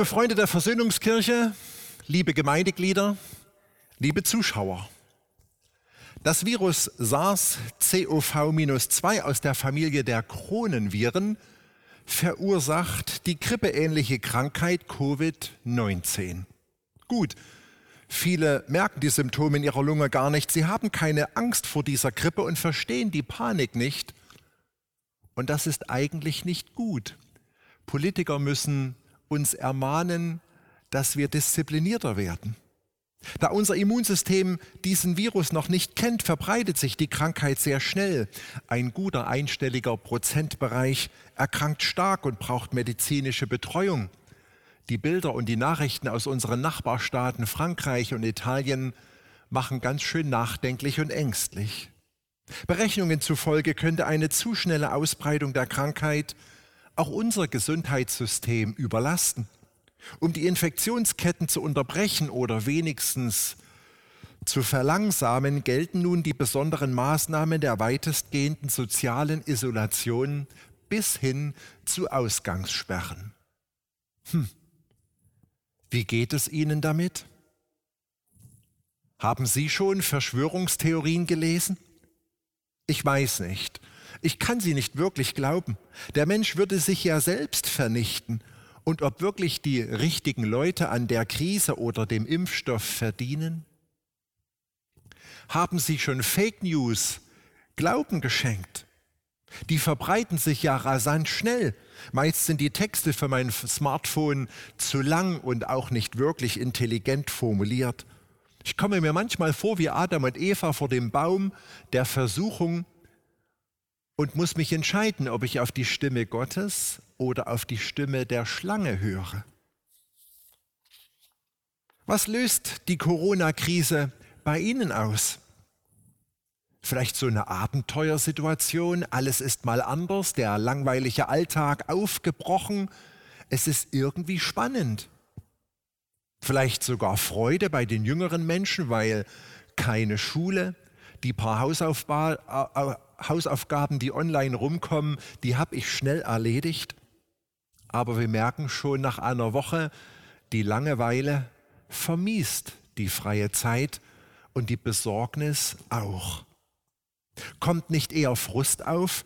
Liebe Freunde der Versöhnungskirche, liebe Gemeindeglieder, liebe Zuschauer. Das Virus SARS-CoV-2 aus der Familie der Kronenviren verursacht die grippeähnliche Krankheit Covid-19. Gut, viele merken die Symptome in ihrer Lunge gar nicht. Sie haben keine Angst vor dieser Grippe und verstehen die Panik nicht. Und das ist eigentlich nicht gut. Politiker müssen uns ermahnen, dass wir disziplinierter werden. Da unser Immunsystem diesen Virus noch nicht kennt, verbreitet sich die Krankheit sehr schnell. Ein guter einstelliger Prozentbereich erkrankt stark und braucht medizinische Betreuung. Die Bilder und die Nachrichten aus unseren Nachbarstaaten Frankreich und Italien machen ganz schön nachdenklich und ängstlich. Berechnungen zufolge könnte eine zu schnelle Ausbreitung der Krankheit auch unser Gesundheitssystem überlasten. Um die Infektionsketten zu unterbrechen oder wenigstens zu verlangsamen, gelten nun die besonderen Maßnahmen der weitestgehenden sozialen Isolation bis hin zu Ausgangssperren. Hm. Wie geht es Ihnen damit? Haben Sie schon Verschwörungstheorien gelesen? Ich weiß nicht. Ich kann sie nicht wirklich glauben. Der Mensch würde sich ja selbst vernichten. Und ob wirklich die richtigen Leute an der Krise oder dem Impfstoff verdienen? Haben Sie schon Fake News Glauben geschenkt? Die verbreiten sich ja rasant schnell. Meist sind die Texte für mein Smartphone zu lang und auch nicht wirklich intelligent formuliert. Ich komme mir manchmal vor wie Adam und Eva vor dem Baum der Versuchung, und muss mich entscheiden, ob ich auf die Stimme Gottes oder auf die Stimme der Schlange höre. Was löst die Corona-Krise bei Ihnen aus? Vielleicht so eine Abenteuersituation, alles ist mal anders, der langweilige Alltag aufgebrochen, es ist irgendwie spannend. Vielleicht sogar Freude bei den jüngeren Menschen, weil keine Schule, die paar Hausaufgaben Hausaufgaben, die online rumkommen, die habe ich schnell erledigt. Aber wir merken schon nach einer Woche, die Langeweile vermiest die freie Zeit und die Besorgnis auch. Kommt nicht eher Frust auf,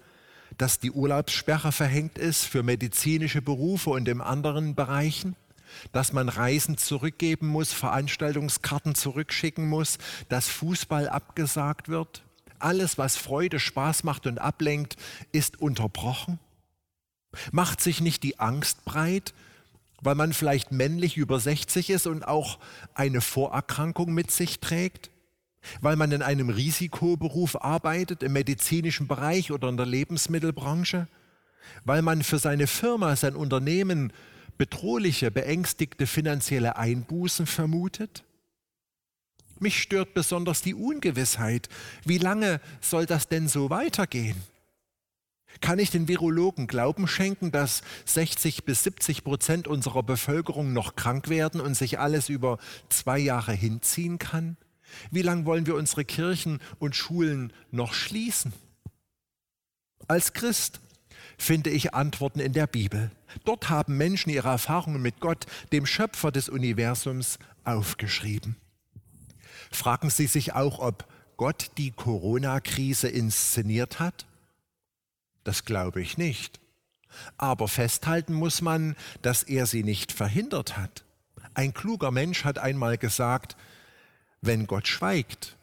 dass die Urlaubssperre verhängt ist für medizinische Berufe und in anderen Bereichen? Dass man Reisen zurückgeben muss, Veranstaltungskarten zurückschicken muss, dass Fußball abgesagt wird? Alles, was Freude, Spaß macht und ablenkt, ist unterbrochen? Macht sich nicht die Angst breit, weil man vielleicht männlich über 60 ist und auch eine Vorerkrankung mit sich trägt? Weil man in einem Risikoberuf arbeitet, im medizinischen Bereich oder in der Lebensmittelbranche? Weil man für seine Firma, sein Unternehmen bedrohliche, beängstigte finanzielle Einbußen vermutet? Mich stört besonders die Ungewissheit. Wie lange soll das denn so weitergehen? Kann ich den Virologen Glauben schenken, dass 60 bis 70 Prozent unserer Bevölkerung noch krank werden und sich alles über zwei Jahre hinziehen kann? Wie lange wollen wir unsere Kirchen und Schulen noch schließen? Als Christ finde ich Antworten in der Bibel. Dort haben Menschen ihre Erfahrungen mit Gott, dem Schöpfer des Universums, aufgeschrieben. Fragen Sie sich auch, ob Gott die Corona-Krise inszeniert hat? Das glaube ich nicht. Aber festhalten muss man, dass er sie nicht verhindert hat. Ein kluger Mensch hat einmal gesagt, wenn Gott schweigt,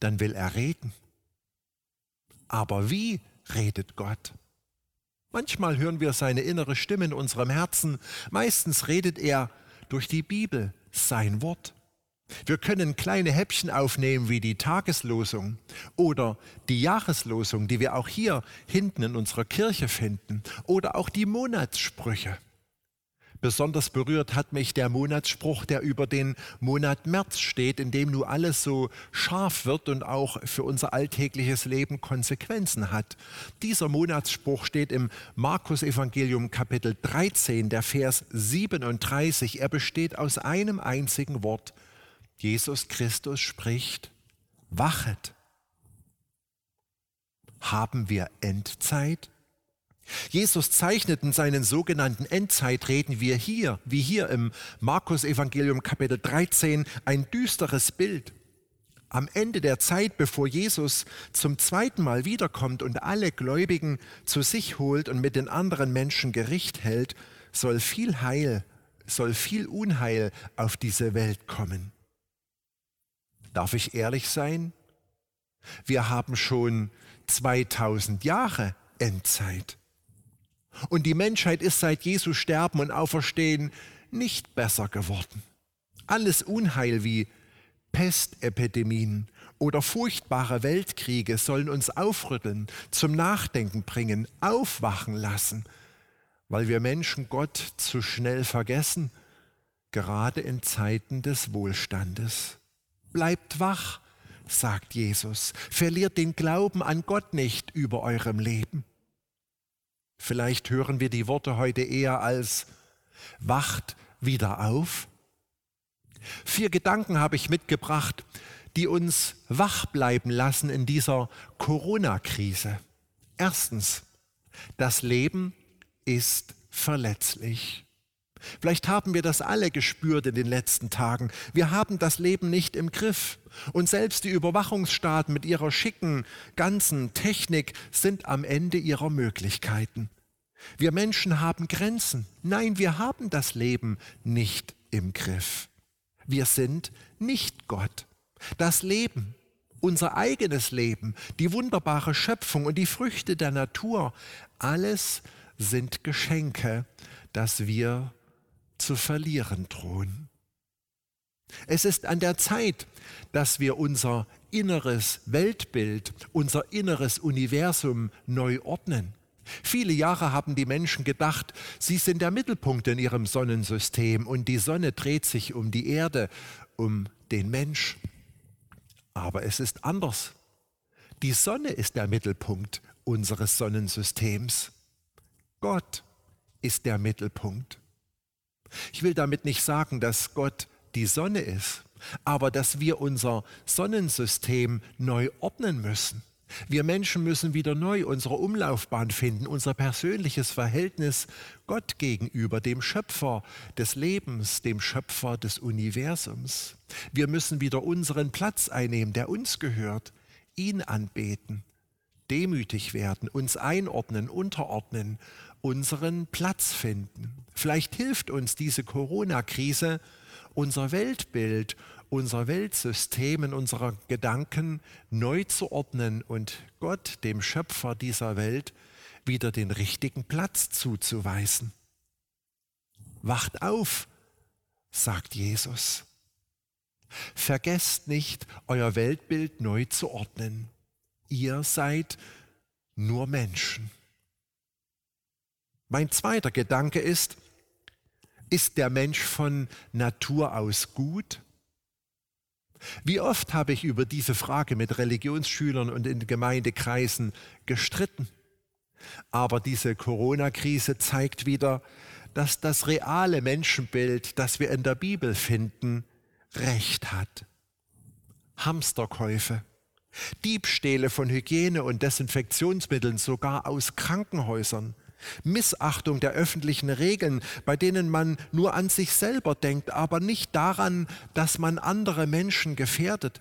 dann will er reden. Aber wie redet Gott? Manchmal hören wir seine innere Stimme in unserem Herzen, meistens redet er durch die Bibel, sein Wort. Wir können kleine Häppchen aufnehmen wie die Tageslosung oder die Jahreslosung, die wir auch hier hinten in unserer Kirche finden, oder auch die Monatssprüche. Besonders berührt hat mich der Monatsspruch, der über den Monat März steht, in dem nun alles so scharf wird und auch für unser alltägliches Leben Konsequenzen hat. Dieser Monatsspruch steht im Markus Evangelium Kapitel 13, der Vers 37. Er besteht aus einem einzigen Wort. Jesus Christus spricht, wachet. Haben wir Endzeit? Jesus zeichnet in seinen sogenannten Endzeitreden wie hier, wie hier im Markus Evangelium Kapitel 13 ein düsteres Bild. Am Ende der Zeit, bevor Jesus zum zweiten Mal wiederkommt und alle Gläubigen zu sich holt und mit den anderen Menschen Gericht hält, soll viel Heil, soll viel Unheil auf diese Welt kommen. Darf ich ehrlich sein? Wir haben schon 2000 Jahre Endzeit. Und die Menschheit ist seit Jesu Sterben und Auferstehen nicht besser geworden. Alles Unheil wie Pestepidemien oder furchtbare Weltkriege sollen uns aufrütteln, zum Nachdenken bringen, aufwachen lassen, weil wir Menschen Gott zu schnell vergessen, gerade in Zeiten des Wohlstandes. Bleibt wach, sagt Jesus, verliert den Glauben an Gott nicht über eurem Leben. Vielleicht hören wir die Worte heute eher als wacht wieder auf. Vier Gedanken habe ich mitgebracht, die uns wach bleiben lassen in dieser Corona-Krise. Erstens, das Leben ist verletzlich. Vielleicht haben wir das alle gespürt in den letzten Tagen. Wir haben das Leben nicht im Griff. Und selbst die Überwachungsstaaten mit ihrer schicken, ganzen Technik sind am Ende ihrer Möglichkeiten. Wir Menschen haben Grenzen. Nein, wir haben das Leben nicht im Griff. Wir sind nicht Gott. Das Leben, unser eigenes Leben, die wunderbare Schöpfung und die Früchte der Natur, alles sind Geschenke, das wir zu verlieren drohen. Es ist an der Zeit, dass wir unser inneres Weltbild, unser inneres Universum neu ordnen. Viele Jahre haben die Menschen gedacht, sie sind der Mittelpunkt in ihrem Sonnensystem und die Sonne dreht sich um die Erde, um den Mensch. Aber es ist anders. Die Sonne ist der Mittelpunkt unseres Sonnensystems. Gott ist der Mittelpunkt. Ich will damit nicht sagen, dass Gott die Sonne ist, aber dass wir unser Sonnensystem neu ordnen müssen. Wir Menschen müssen wieder neu unsere Umlaufbahn finden, unser persönliches Verhältnis Gott gegenüber, dem Schöpfer des Lebens, dem Schöpfer des Universums. Wir müssen wieder unseren Platz einnehmen, der uns gehört, ihn anbeten, demütig werden, uns einordnen, unterordnen, unseren Platz finden. Vielleicht hilft uns diese Corona-Krise, unser Weltbild, unser Weltsystem, in unserer Gedanken neu zu ordnen und Gott, dem Schöpfer dieser Welt, wieder den richtigen Platz zuzuweisen. Wacht auf, sagt Jesus. Vergesst nicht, euer Weltbild neu zu ordnen. Ihr seid nur Menschen. Mein zweiter Gedanke ist, ist der Mensch von Natur aus gut? Wie oft habe ich über diese Frage mit Religionsschülern und in Gemeindekreisen gestritten. Aber diese Corona-Krise zeigt wieder, dass das reale Menschenbild, das wir in der Bibel finden, recht hat. Hamsterkäufe, Diebstähle von Hygiene- und Desinfektionsmitteln sogar aus Krankenhäusern, Missachtung der öffentlichen Regeln, bei denen man nur an sich selber denkt, aber nicht daran, dass man andere Menschen gefährdet,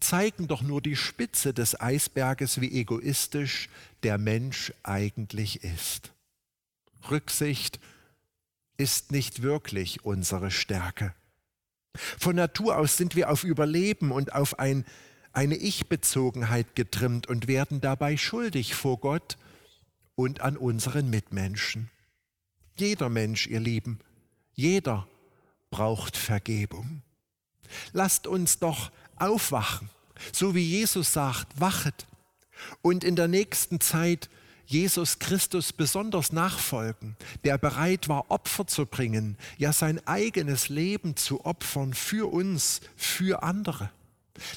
zeigen doch nur die Spitze des Eisberges, wie egoistisch der Mensch eigentlich ist. Rücksicht ist nicht wirklich unsere Stärke. Von Natur aus sind wir auf Überleben und auf ein, eine Ich-Bezogenheit getrimmt und werden dabei schuldig vor Gott und an unseren Mitmenschen. Jeder Mensch, ihr Lieben, jeder braucht Vergebung. Lasst uns doch aufwachen, so wie Jesus sagt, wachet und in der nächsten Zeit Jesus Christus besonders nachfolgen, der bereit war, Opfer zu bringen, ja sein eigenes Leben zu opfern für uns, für andere.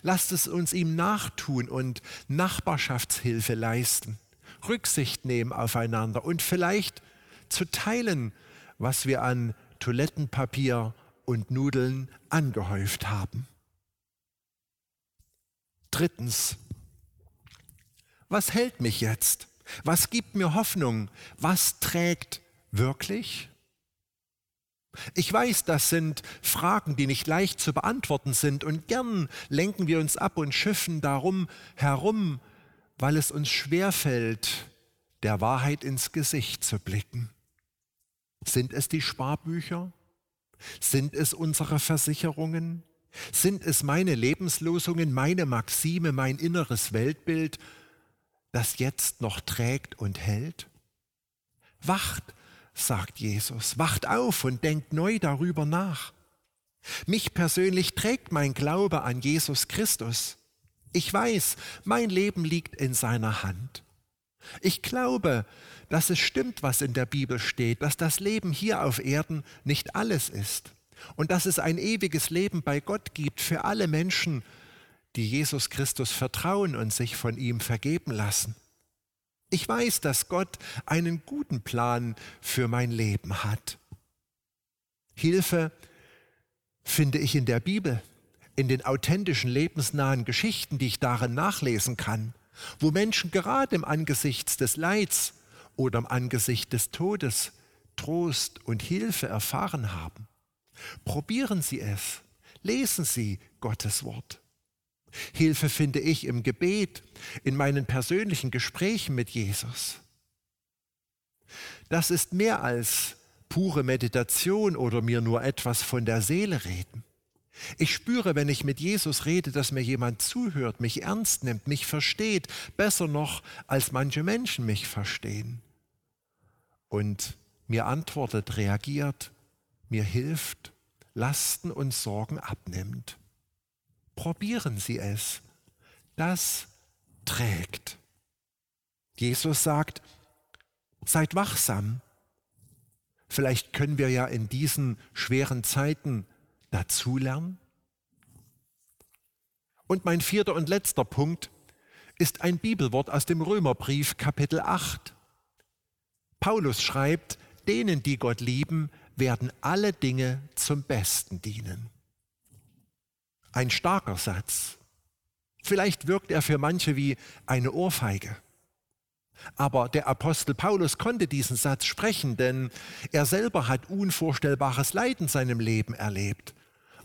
Lasst es uns ihm nachtun und Nachbarschaftshilfe leisten, Rücksicht nehmen aufeinander und vielleicht zu teilen, was wir an Toilettenpapier und Nudeln angehäuft haben. Drittens, was hält mich jetzt? Was gibt mir Hoffnung? Was trägt wirklich? Ich weiß, das sind Fragen, die nicht leicht zu beantworten sind und gern lenken wir uns ab und schiffen darum herum, weil es uns schwerfällt, der Wahrheit ins Gesicht zu blicken. Sind es die Sparbücher? Sind es unsere Versicherungen? Sind es meine Lebenslosungen, meine Maxime, mein inneres Weltbild das jetzt noch trägt und hält? Wacht, sagt Jesus, wacht auf und denkt neu darüber nach. Mich persönlich trägt mein Glaube an Jesus Christus. Ich weiß, mein Leben liegt in seiner Hand. Ich glaube, dass es stimmt, was in der Bibel steht, dass das Leben hier auf Erden nicht alles ist und dass es ein ewiges Leben bei Gott gibt für alle Menschen, die Jesus Christus vertrauen und sich von ihm vergeben lassen. Ich weiß, dass Gott einen guten Plan für mein Leben hat. Hilfe finde ich in der Bibel, in den authentischen, lebensnahen Geschichten, die ich darin nachlesen kann, wo Menschen gerade im Angesicht des Leids oder im Angesicht des Todes Trost und Hilfe erfahren haben. Probieren Sie es, lesen Sie Gottes Wort. Hilfe finde ich im Gebet, in meinen persönlichen Gesprächen mit Jesus. Das ist mehr als pure Meditation oder mir nur etwas von der Seele reden. Ich spüre, wenn ich mit Jesus rede, dass mir jemand zuhört, mich ernst nimmt, mich versteht, besser noch, als manche Menschen mich verstehen. Und mir antwortet, reagiert, mir hilft, Lasten und Sorgen abnimmt. Probieren Sie es. Das trägt. Jesus sagt, seid wachsam. Vielleicht können wir ja in diesen schweren Zeiten dazulernen. Und mein vierter und letzter Punkt ist ein Bibelwort aus dem Römerbrief Kapitel 8. Paulus schreibt, denen, die Gott lieben, werden alle Dinge zum Besten dienen. Ein starker Satz. Vielleicht wirkt er für manche wie eine Ohrfeige. Aber der Apostel Paulus konnte diesen Satz sprechen, denn er selber hat unvorstellbares Leid in seinem Leben erlebt.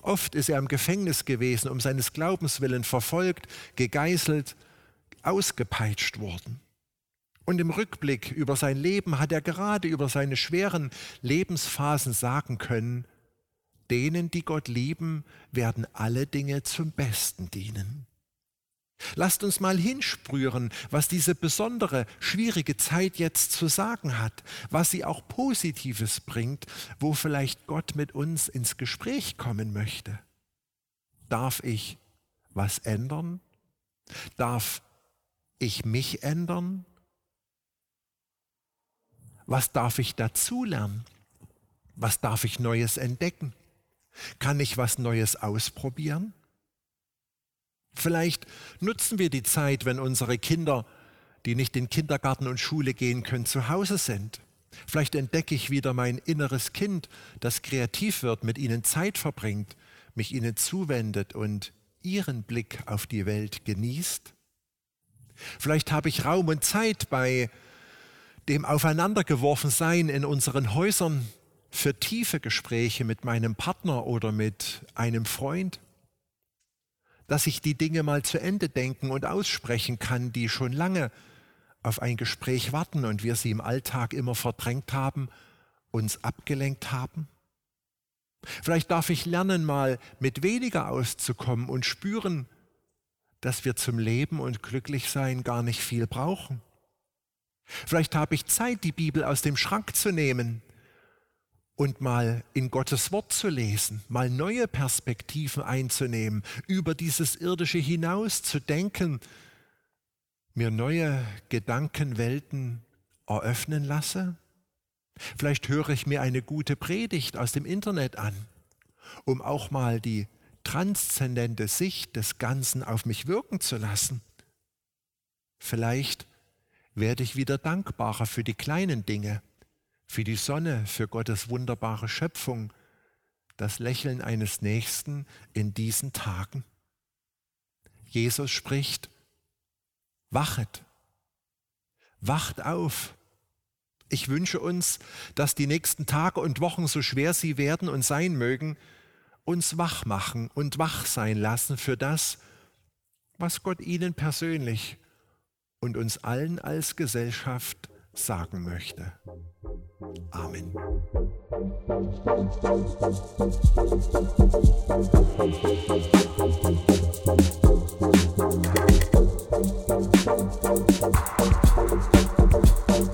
Oft ist er im Gefängnis gewesen, um seines Glaubens willen verfolgt, gegeißelt, ausgepeitscht worden. Und im Rückblick über sein Leben hat er gerade über seine schweren Lebensphasen sagen können, denen, die Gott lieben, werden alle Dinge zum Besten dienen. Lasst uns mal hinsprühen, was diese besondere, schwierige Zeit jetzt zu sagen hat, was sie auch Positives bringt, wo vielleicht Gott mit uns ins Gespräch kommen möchte. Darf ich was ändern? Darf ich mich ändern? Was darf ich dazulernen? Was darf ich Neues entdecken? Kann ich was Neues ausprobieren? Vielleicht nutzen wir die Zeit, wenn unsere Kinder, die nicht in Kindergarten und Schule gehen können, zu Hause sind. Vielleicht entdecke ich wieder mein inneres Kind, das kreativ wird, mit ihnen Zeit verbringt, mich ihnen zuwendet und ihren Blick auf die Welt genießt. Vielleicht habe ich Raum und Zeit bei dem Aufeinandergeworfensein in unseren Häusern für tiefe Gespräche mit meinem Partner oder mit einem Freund, dass ich die Dinge mal zu Ende denken und aussprechen kann, die schon lange auf ein Gespräch warten und wir sie im Alltag immer verdrängt haben, uns abgelenkt haben? Vielleicht darf ich lernen, mal mit weniger auszukommen und spüren, dass wir zum Leben und Glücklichsein gar nicht viel brauchen. Vielleicht habe ich Zeit, die Bibel aus dem Schrank zu nehmen und mal in Gottes Wort zu lesen, mal neue Perspektiven einzunehmen, über dieses irdische hinaus zu denken, mir neue Gedankenwelten eröffnen lasse? Vielleicht höre ich mir eine gute Predigt aus dem Internet an, um auch mal die transzendente Sicht des Ganzen auf mich wirken zu lassen. Vielleicht werde ich wieder dankbarer für die kleinen Dinge, für die Sonne, für Gottes wunderbare Schöpfung, das Lächeln eines Nächsten in diesen Tagen. Jesus spricht, wachet, wacht auf. Ich wünsche uns, dass die nächsten Tage und Wochen, so schwer sie werden und sein mögen, uns wach machen und wach sein lassen für das, was Gott Ihnen persönlich und uns allen als Gesellschaft sagen möchte. Amen. Musik